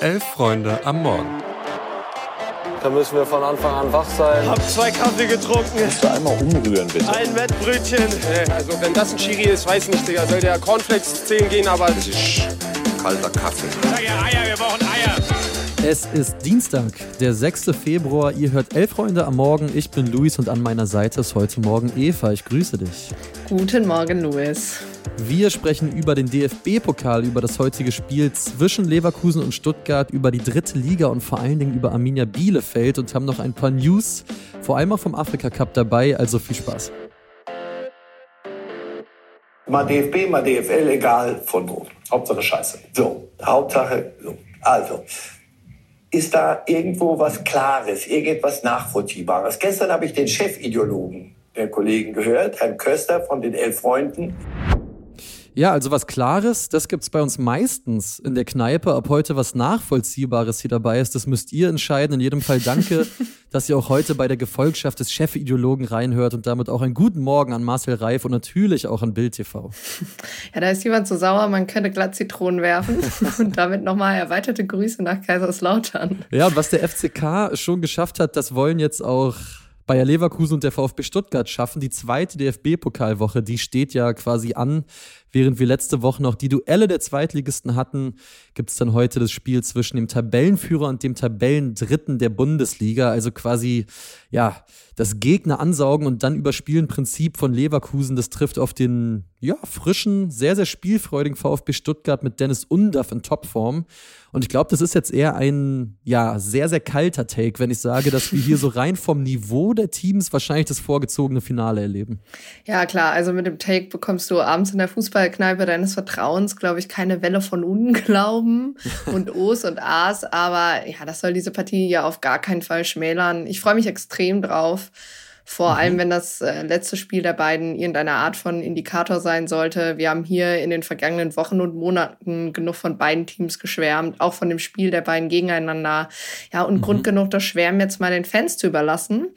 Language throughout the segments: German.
Elf Freunde am Morgen. Da müssen wir von Anfang an wach sein. Hab zwei Kaffee getrunken. Musst du einmal umrühren, bitte. Ein Wettbrötchen. Also wenn das ein Chiri ist, weiß nicht, Digga. Soll der Cornflakes 10 gehen, aber... Das ist kalter Kaffee. Sag ja Eier, wir brauchen Eier. Es ist Dienstag, der 6. Februar. Ihr hört Elf Freunde am Morgen. Ich bin Luis und an meiner Seite ist heute Morgen Eva. Ich grüße dich. Guten Morgen, Luis. Wir sprechen über den DFB-Pokal, über das heutige Spiel zwischen Leverkusen und Stuttgart, über die dritte Liga und vor allen Dingen über Arminia Bielefeld und haben noch ein paar News, vor allem auch vom Afrika Cup dabei. Also viel Spaß. Mal DFB, mal DFL, egal von wo. Hauptsache Scheiße. So, Hauptsache, so. Also, ist da irgendwo was Klares, irgendetwas Nachvollziehbares? Gestern habe ich den Chefideologen der Kollegen gehört, Herrn Köster von den Elf Freunden. Ja, also was Klares, das gibt's bei uns meistens in der Kneipe. Ob heute was Nachvollziehbares hier dabei ist, das müsst ihr entscheiden. In jedem Fall danke, dass ihr auch heute bei der Gefolgschaft des Chefideologen reinhört und damit auch einen guten Morgen an Marcel Reif und natürlich auch an Bild TV. Ja, da ist jemand so sauer, man könnte glatt Zitronen werfen und damit nochmal erweiterte Grüße nach Kaiserslautern. Ja, und was der FCK schon geschafft hat, das wollen jetzt auch Bayer Leverkusen und der VfB Stuttgart schaffen. Die zweite DFB-Pokalwoche, die steht ja quasi an. Während wir letzte Woche noch die Duelle der Zweitligisten hatten, gibt es dann heute das Spiel zwischen dem Tabellenführer und dem Tabellendritten der Bundesliga. Also quasi, ja, das Gegner ansaugen und dann überspielen Prinzip von Leverkusen. Das trifft auf den, ja, frischen, sehr, sehr spielfreudigen VfB Stuttgart mit Dennis Undaff in Topform. Und ich glaube, das ist jetzt eher ein, ja, sehr, sehr kalter Take, wenn ich sage, dass wir hier so rein vom Niveau der Teams wahrscheinlich das vorgezogene Finale erleben. Ja, klar. Also mit dem Take bekommst du abends in der Fußballkneipe deines Vertrauens, glaube ich, keine Welle von Unglauben und O's und A's. Aber ja, das soll diese Partie ja auf gar keinen Fall schmälern. Ich freue mich extrem drauf. Vor mhm. allem, wenn das äh, letzte Spiel der beiden irgendeine Art von Indikator sein sollte. Wir haben hier in den vergangenen Wochen und Monaten genug von beiden Teams geschwärmt, auch von dem Spiel der beiden gegeneinander. Ja, und mhm. Grund genug, das Schwärmen jetzt mal den Fans zu überlassen.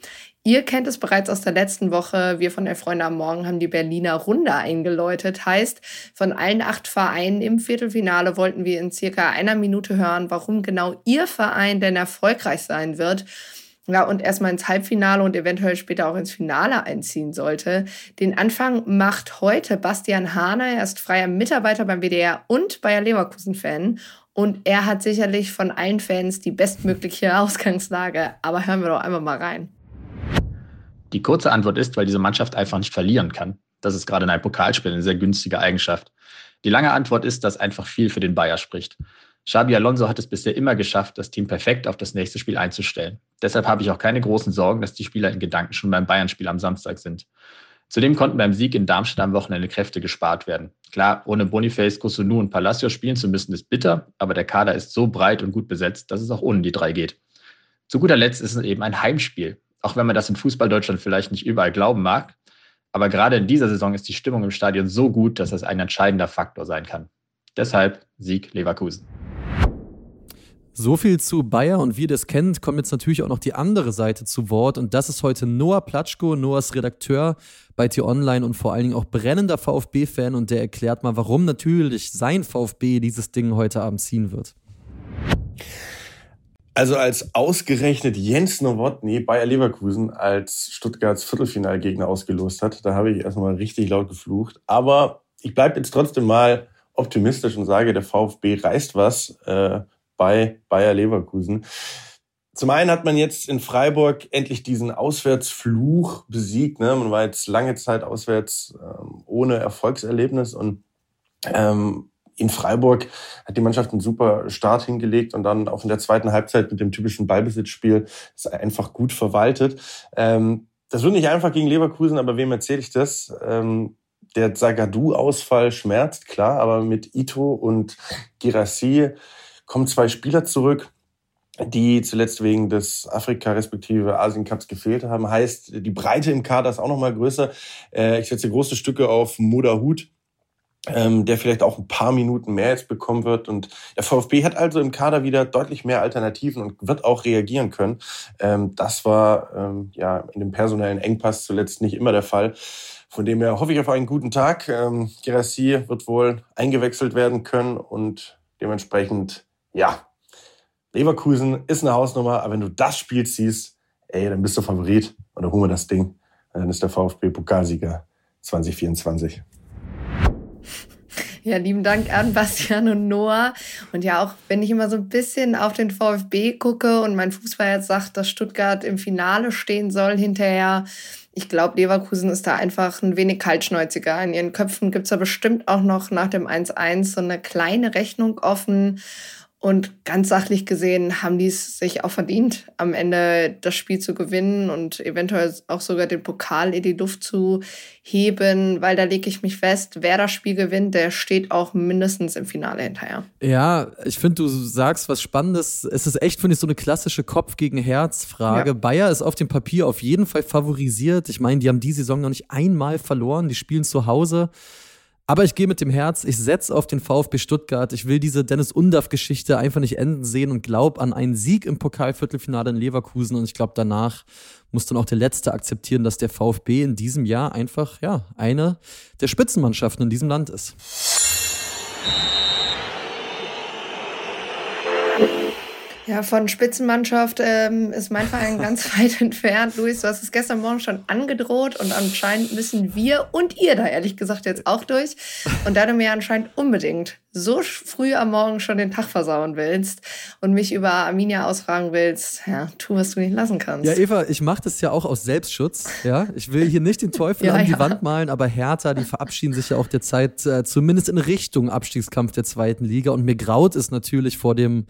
Ihr kennt es bereits aus der letzten Woche. Wir von der Freunde am Morgen haben die Berliner Runde eingeläutet. Heißt, von allen acht Vereinen im Viertelfinale wollten wir in circa einer Minute hören, warum genau Ihr Verein denn erfolgreich sein wird ja, und erstmal ins Halbfinale und eventuell später auch ins Finale einziehen sollte. Den Anfang macht heute Bastian Hahne. Er ist freier Mitarbeiter beim WDR und Bayer Leverkusen-Fan. Und er hat sicherlich von allen Fans die bestmögliche Ausgangslage. Aber hören wir doch einmal mal rein. Die kurze Antwort ist, weil diese Mannschaft einfach nicht verlieren kann. Das ist gerade in einem Pokalspiel eine sehr günstige Eigenschaft. Die lange Antwort ist, dass einfach viel für den Bayer spricht. Xabi Alonso hat es bisher immer geschafft, das Team perfekt auf das nächste Spiel einzustellen. Deshalb habe ich auch keine großen Sorgen, dass die Spieler in Gedanken schon beim Bayern-Spiel am Samstag sind. Zudem konnten beim Sieg in Darmstadt am Wochenende Kräfte gespart werden. Klar, ohne Boniface, Kusunu und Palacio spielen zu müssen, ist bitter, aber der Kader ist so breit und gut besetzt, dass es auch ohne die drei geht. Zu guter Letzt ist es eben ein Heimspiel. Auch wenn man das in Fußball-Deutschland vielleicht nicht überall glauben mag. Aber gerade in dieser Saison ist die Stimmung im Stadion so gut, dass das ein entscheidender Faktor sein kann. Deshalb Sieg Leverkusen. So viel zu Bayer und wie ihr das kennt, kommt jetzt natürlich auch noch die andere Seite zu Wort und das ist heute Noah Platschko, Noahs Redakteur bei T-Online und vor allen Dingen auch brennender VfB-Fan und der erklärt mal, warum natürlich sein VfB dieses Ding heute Abend ziehen wird. Also als ausgerechnet Jens Nowotny Bayer Leverkusen als Stuttgarts Viertelfinalgegner ausgelost hat, da habe ich erstmal richtig laut geflucht. Aber ich bleibe jetzt trotzdem mal optimistisch und sage, der VfB reißt was. Äh, bei Bayer Leverkusen. Zum einen hat man jetzt in Freiburg endlich diesen Auswärtsfluch besiegt. Ne? Man war jetzt lange Zeit auswärts ähm, ohne Erfolgserlebnis und ähm, in Freiburg hat die Mannschaft einen super Start hingelegt und dann auch in der zweiten Halbzeit mit dem typischen Ballbesitzspiel ist einfach gut verwaltet. Ähm, das wird nicht einfach gegen Leverkusen, aber wem erzähle ich das? Ähm, der Zagadou-Ausfall schmerzt, klar, aber mit Ito und Girassi kommen zwei Spieler zurück, die zuletzt wegen des Afrika- respektive Asien-Cups gefehlt haben. Heißt, die Breite im Kader ist auch nochmal größer. Äh, ich setze große Stücke auf Hut, ähm, der vielleicht auch ein paar Minuten mehr jetzt bekommen wird. Und der VfB hat also im Kader wieder deutlich mehr Alternativen und wird auch reagieren können. Ähm, das war ähm, ja in dem personellen Engpass zuletzt nicht immer der Fall. Von dem her hoffe ich auf einen guten Tag. Ähm, Gerassi wird wohl eingewechselt werden können und dementsprechend ja, Leverkusen ist eine Hausnummer, aber wenn du das Spiel ziehst, ey, dann bist du Favorit und dann holen wir das Ding. Dann ist der VfB Pokalsieger 2024. Ja, lieben Dank an Bastian und Noah. Und ja, auch wenn ich immer so ein bisschen auf den VfB gucke und mein Fußball jetzt sagt, dass Stuttgart im Finale stehen soll hinterher, ich glaube, Leverkusen ist da einfach ein wenig kaltschnäuziger. In ihren Köpfen gibt es da bestimmt auch noch nach dem 1-1 so eine kleine Rechnung offen. Und ganz sachlich gesehen haben die es sich auch verdient, am Ende das Spiel zu gewinnen und eventuell auch sogar den Pokal in die Luft zu heben, weil da lege ich mich fest, wer das Spiel gewinnt, der steht auch mindestens im Finale hinterher. Ja, ich finde, du sagst was Spannendes. Es ist echt, finde ich, so eine klassische Kopf gegen Herz-Frage. Ja. Bayer ist auf dem Papier auf jeden Fall favorisiert. Ich meine, die haben die Saison noch nicht einmal verloren. Die spielen zu Hause. Aber ich gehe mit dem Herz, ich setze auf den VfB Stuttgart. Ich will diese Dennis Undaff-Geschichte einfach nicht enden sehen und glaube an einen Sieg im Pokalviertelfinale in Leverkusen. Und ich glaube, danach muss dann auch der Letzte akzeptieren, dass der VfB in diesem Jahr einfach ja, eine der Spitzenmannschaften in diesem Land ist. Ja, von Spitzenmannschaft ähm, ist mein Verein ganz weit entfernt. Luis, du hast es gestern Morgen schon angedroht und anscheinend müssen wir und ihr da ehrlich gesagt jetzt auch durch. Und da du mir anscheinend unbedingt so früh am Morgen schon den Tag versauen willst und mich über Arminia ausfragen willst, ja, tu, was du nicht lassen kannst. Ja, Eva, ich mache das ja auch aus Selbstschutz. Ja, ich will hier nicht den Teufel ja, an die ja. Wand malen, aber Hertha, die verabschieden sich ja auch derzeit äh, zumindest in Richtung Abstiegskampf der zweiten Liga. Und mir graut es natürlich vor dem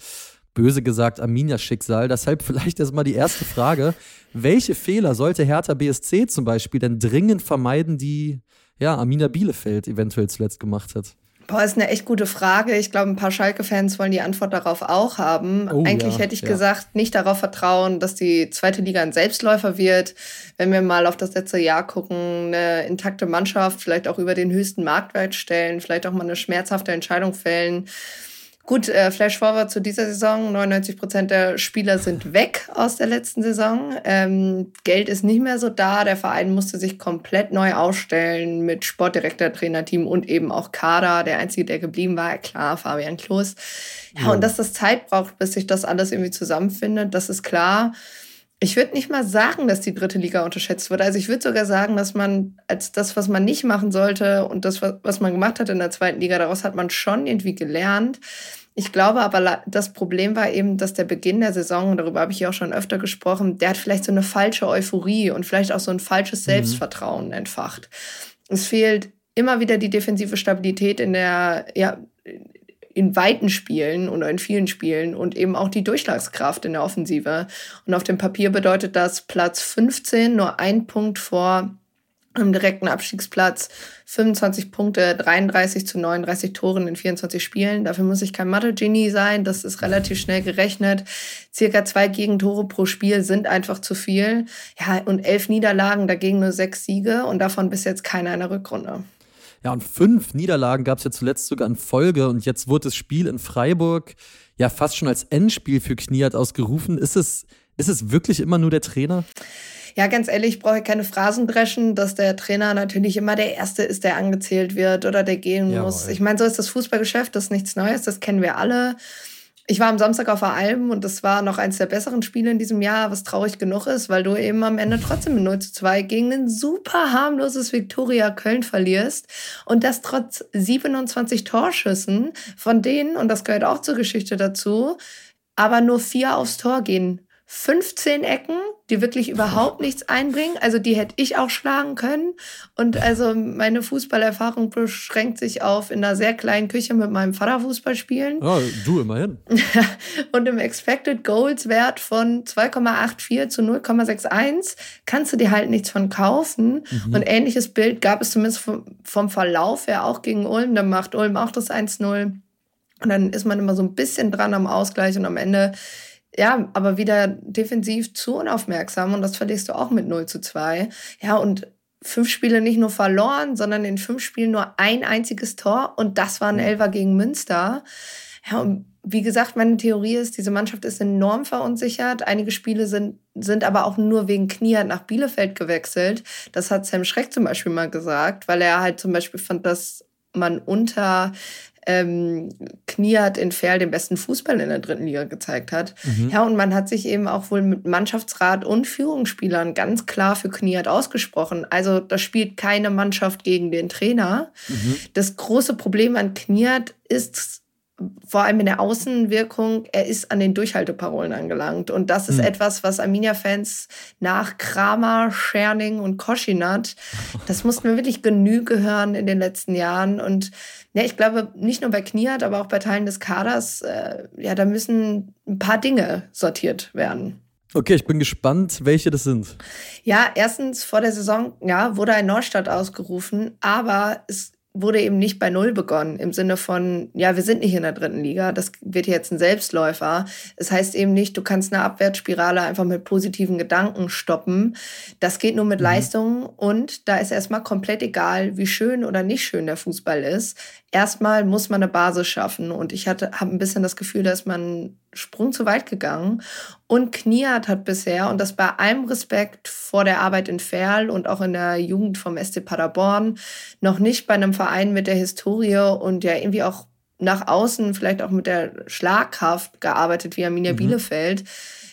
böse gesagt Arminia-Schicksal. Deshalb vielleicht erstmal die erste Frage. Welche Fehler sollte Hertha BSC zum Beispiel denn dringend vermeiden, die ja, Arminia Bielefeld eventuell zuletzt gemacht hat? Boah, ist eine echt gute Frage. Ich glaube, ein paar Schalke-Fans wollen die Antwort darauf auch haben. Oh, Eigentlich ja, hätte ich ja. gesagt, nicht darauf vertrauen, dass die zweite Liga ein Selbstläufer wird. Wenn wir mal auf das letzte Jahr gucken, eine intakte Mannschaft, vielleicht auch über den höchsten Marktwert stellen, vielleicht auch mal eine schmerzhafte Entscheidung fällen Gut, äh, Flash Forward zu dieser Saison. 99 Prozent der Spieler sind weg aus der letzten Saison. Ähm, Geld ist nicht mehr so da. Der Verein musste sich komplett neu aufstellen mit Sportdirektor, Trainerteam und eben auch Kader. Der einzige, der geblieben war, klar, Fabian Klos. Ja, ja. und dass das Zeit braucht, bis sich das alles irgendwie zusammenfindet, das ist klar. Ich würde nicht mal sagen, dass die dritte Liga unterschätzt wurde. Also ich würde sogar sagen, dass man als das, was man nicht machen sollte und das, was man gemacht hat in der zweiten Liga, daraus hat man schon irgendwie gelernt. Ich glaube aber, das Problem war eben, dass der Beginn der Saison, darüber habe ich ja auch schon öfter gesprochen, der hat vielleicht so eine falsche Euphorie und vielleicht auch so ein falsches mhm. Selbstvertrauen mhm. entfacht. Es fehlt immer wieder die defensive Stabilität in der, ja, in weiten Spielen oder in vielen Spielen und eben auch die Durchschlagskraft in der Offensive. Und auf dem Papier bedeutet das Platz 15, nur ein Punkt vor am direkten Abstiegsplatz 25 Punkte, 33 zu 39 Toren in 24 Spielen. Dafür muss ich kein Mathe-Genie sein. Das ist relativ schnell gerechnet. Circa zwei Gegentore pro Spiel sind einfach zu viel. Ja, und elf Niederlagen, dagegen nur sechs Siege und davon bis jetzt keiner in der Rückrunde. Ja, und fünf Niederlagen gab es ja zuletzt sogar in Folge und jetzt wurde das Spiel in Freiburg ja fast schon als Endspiel für Kniat ausgerufen. Ist es, ist es wirklich immer nur der Trainer? Ja, ganz ehrlich, ich brauche keine Phrasen dreschen, dass der Trainer natürlich immer der Erste ist, der angezählt wird oder der gehen Jawohl. muss. Ich meine, so ist das Fußballgeschäft, das ist nichts Neues, das kennen wir alle. Ich war am Samstag auf der Alm und das war noch eins der besseren Spiele in diesem Jahr, was traurig genug ist, weil du eben am Ende trotzdem mit 0 zu 2 gegen ein super harmloses Viktoria Köln verlierst und das trotz 27 Torschüssen, von denen, und das gehört auch zur Geschichte dazu, aber nur vier aufs Tor gehen. 15 Ecken, die wirklich überhaupt nichts einbringen. Also die hätte ich auch schlagen können. Und also meine Fußballerfahrung beschränkt sich auf in einer sehr kleinen Küche mit meinem Vater Fußball spielen. Ja, du immerhin. und im Expected Goals Wert von 2,84 zu 0,61 kannst du dir halt nichts von kaufen. Mhm. Und ähnliches Bild gab es zumindest vom, vom Verlauf her auch gegen Ulm. Da macht Ulm auch das 1-0. Und dann ist man immer so ein bisschen dran am Ausgleich und am Ende ja, aber wieder defensiv zu unaufmerksam und das verlierst du auch mit 0 zu 2. Ja, und fünf Spiele nicht nur verloren, sondern in fünf Spielen nur ein einziges Tor und das war ein Elfer gegen Münster. Ja, und wie gesagt, meine Theorie ist, diese Mannschaft ist enorm verunsichert. Einige Spiele sind, sind aber auch nur wegen Knie nach Bielefeld gewechselt. Das hat Sam Schreck zum Beispiel mal gesagt, weil er halt zum Beispiel fand, dass man unter ähm, Kniat in Ferl den besten Fußball in der dritten Liga gezeigt hat. Mhm. Ja, und man hat sich eben auch wohl mit Mannschaftsrat und Führungsspielern ganz klar für Kniat ausgesprochen. Also da spielt keine Mannschaft gegen den Trainer. Mhm. Das große Problem an Kniat ist vor allem in der Außenwirkung, er ist an den Durchhalteparolen angelangt. Und das ist mhm. etwas, was Arminia-Fans nach Kramer, Scherning und Koschinat, das mussten wir wirklich Genüge hören in den letzten Jahren. Und ja, ich glaube, nicht nur bei Kniat, aber auch bei Teilen des Kaders, äh, ja, da müssen ein paar Dinge sortiert werden. Okay, ich bin gespannt, welche das sind. Ja, erstens vor der Saison, ja, wurde ein Neustart ausgerufen, aber es wurde eben nicht bei Null begonnen, im Sinne von, ja, wir sind nicht in der dritten Liga, das wird jetzt ein Selbstläufer. Es heißt eben nicht, du kannst eine Abwärtsspirale einfach mit positiven Gedanken stoppen. Das geht nur mit mhm. Leistungen und da ist erstmal komplett egal, wie schön oder nicht schön der Fußball ist. Erstmal muss man eine Basis schaffen und ich hatte, habe ein bisschen das Gefühl, dass man Sprung zu weit gegangen. Und Kniat hat bisher, und das bei allem Respekt vor der Arbeit in Ferl und auch in der Jugend vom SC Paderborn, noch nicht bei einem Verein mit der Historie und ja irgendwie auch nach außen vielleicht auch mit der Schlagkraft gearbeitet wie Arminia mhm. Bielefeld.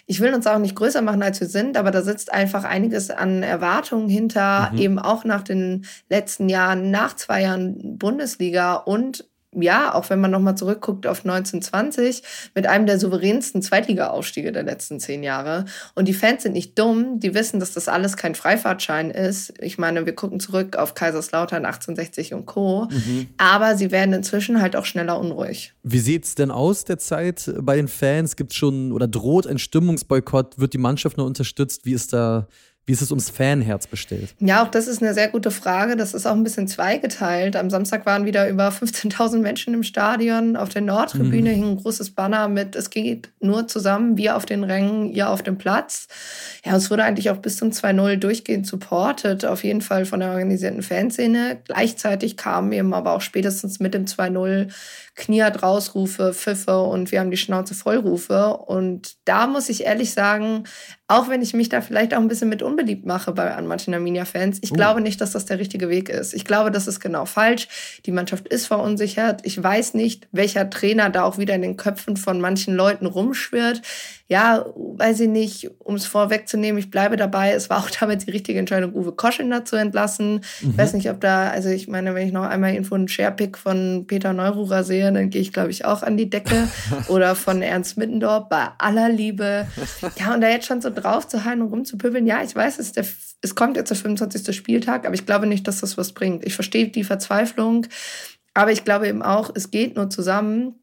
Ich will uns auch nicht größer machen, als wir sind, aber da sitzt einfach einiges an Erwartungen hinter, mhm. eben auch nach den letzten Jahren, nach zwei Jahren Bundesliga und ja, auch wenn man nochmal zurückguckt auf 1920, mit einem der souveränsten Zweitliga-Aufstiege der letzten zehn Jahre. Und die Fans sind nicht dumm, die wissen, dass das alles kein Freifahrtschein ist. Ich meine, wir gucken zurück auf Kaiserslautern 1860 und Co. Mhm. Aber sie werden inzwischen halt auch schneller unruhig. Wie sieht es denn aus derzeit bei den Fans? Gibt es schon oder droht ein Stimmungsboykott? Wird die Mannschaft nur unterstützt? Wie ist da wie ist es ums Fanherz bestellt? Ja, auch das ist eine sehr gute Frage. Das ist auch ein bisschen zweigeteilt. Am Samstag waren wieder über 15.000 Menschen im Stadion. Auf der Nordtribüne mhm. hing ein großes Banner mit, es geht nur zusammen, wir auf den Rängen, ihr auf dem Platz. Ja, es wurde eigentlich auch bis zum 2-0 durchgehend supportet, auf jeden Fall von der organisierten Fanszene. Gleichzeitig kamen eben aber auch spätestens mit dem 2-0 Kniat rausrufe, Pfiffe und wir haben die Schnauze vollrufe. Und da muss ich ehrlich sagen, auch wenn ich mich da vielleicht auch ein bisschen mit unbeliebt mache bei an manchen Arminia-Fans, ich uh. glaube nicht, dass das der richtige Weg ist. Ich glaube, das ist genau falsch. Die Mannschaft ist verunsichert. Ich weiß nicht, welcher Trainer da auch wieder in den Köpfen von manchen Leuten rumschwirrt ja, weiß ich nicht, um es vorwegzunehmen, ich bleibe dabei. Es war auch damit die richtige Entscheidung, Uwe Koschener zu entlassen. Mhm. Ich weiß nicht, ob da, also ich meine, wenn ich noch einmal irgendwo einen Sharepick von Peter Neururer sehe, dann gehe ich, glaube ich, auch an die Decke. Oder von Ernst Mittendorf, bei aller Liebe. Ja, und da jetzt schon so drauf zu halten und rumzupöbeln, ja, ich weiß, es, der, es kommt jetzt der 25. Spieltag, aber ich glaube nicht, dass das was bringt. Ich verstehe die Verzweiflung, aber ich glaube eben auch, es geht nur zusammen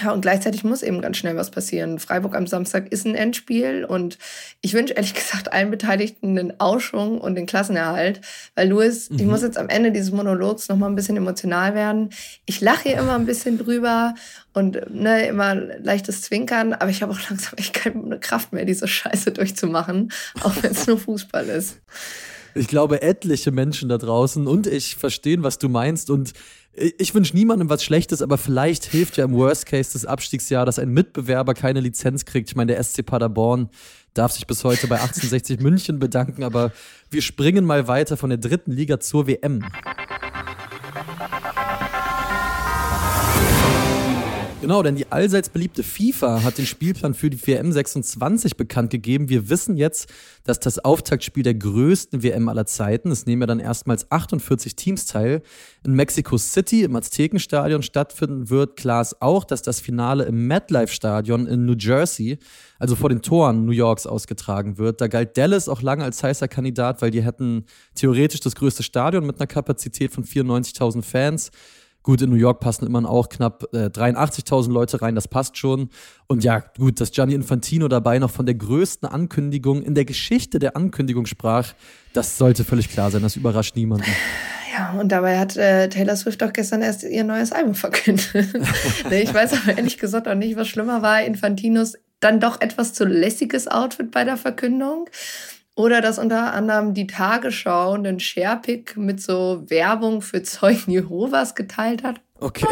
ja, und gleichzeitig muss eben ganz schnell was passieren. Freiburg am Samstag ist ein Endspiel und ich wünsche ehrlich gesagt allen Beteiligten einen Ausschwung und den Klassenerhalt, weil Luis, mhm. ich muss jetzt am Ende dieses Monologs noch mal ein bisschen emotional werden. Ich lache hier immer ein bisschen drüber und ne, immer leichtes Zwinkern, aber ich habe auch langsam echt keine Kraft mehr, diese Scheiße durchzumachen, auch wenn es nur Fußball ist. Ich glaube, etliche Menschen da draußen und ich verstehen, was du meinst und ich wünsche niemandem was Schlechtes, aber vielleicht hilft ja im Worst Case das Abstiegsjahr, dass ein Mitbewerber keine Lizenz kriegt. Ich meine, der SC Paderborn darf sich bis heute bei 1860 München bedanken, aber wir springen mal weiter von der dritten Liga zur WM. Genau, denn die allseits beliebte FIFA hat den Spielplan für die WM 26 bekannt gegeben. Wir wissen jetzt, dass das Auftaktspiel der größten WM aller Zeiten, es nehmen ja dann erstmals 48 Teams teil, in Mexico City im Aztekenstadion stattfinden wird. Klar ist auch, dass das Finale im MetLife Stadion in New Jersey, also vor den Toren New Yorks, ausgetragen wird. Da galt Dallas auch lange als heißer Kandidat, weil die hätten theoretisch das größte Stadion mit einer Kapazität von 94.000 Fans. Gut, in New York passen immer auch knapp äh, 83.000 Leute rein, das passt schon. Und ja, gut, dass Gianni Infantino dabei noch von der größten Ankündigung in der Geschichte der Ankündigung sprach, das sollte völlig klar sein, das überrascht niemanden. Ja, und dabei hat äh, Taylor Swift auch gestern erst ihr neues Album verkündet. ich weiß aber ehrlich gesagt auch nicht, was schlimmer war. Infantinos dann doch etwas zu lässiges Outfit bei der Verkündung. Oder dass unter anderem die Tagesschau einen Sharepick mit so Werbung für Zeugen Jehovas geteilt hat. Okay.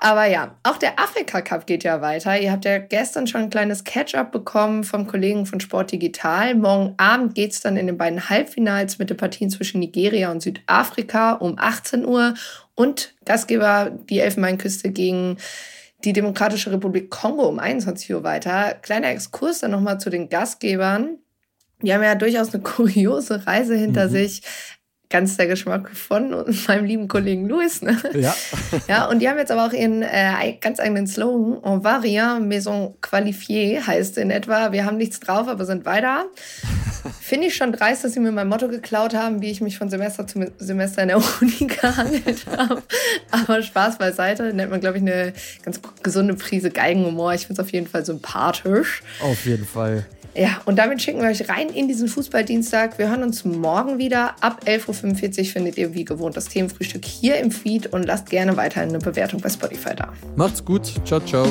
Aber ja, auch der Afrika Cup geht ja weiter. Ihr habt ja gestern schon ein kleines Catch-up bekommen vom Kollegen von Sport Digital. Morgen Abend geht es dann in den beiden Halbfinals mit den Partien zwischen Nigeria und Südafrika um 18 Uhr Und Gastgeber die Elfenbeinküste gegen die Demokratische Republik Kongo um 21 Uhr weiter. Kleiner Exkurs dann nochmal zu den Gastgebern. Die haben ja durchaus eine kuriose Reise hinter mhm. sich ganz der Geschmack von meinem lieben Kollegen Louis. Ne? Ja. ja, und die haben jetzt aber auch ihren äh, ganz eigenen Slogan. On va rien, maison qualifiée heißt in etwa, wir haben nichts drauf, aber sind weiter. Finde ich schon dreist, dass sie mir mein Motto geklaut haben, wie ich mich von Semester zu Semester in der Uni gehandelt habe. Aber Spaß beiseite, nennt man, glaube ich, eine ganz gesunde Prise Geigenhumor. Ich finde es auf jeden Fall sympathisch. Auf jeden Fall. Ja, und damit schicken wir euch rein in diesen Fußballdienstag. Wir hören uns morgen wieder. Ab 11.45 Uhr findet ihr wie gewohnt das Themenfrühstück hier im Feed und lasst gerne weiterhin eine Bewertung bei Spotify da. Macht's gut. Ciao, ciao.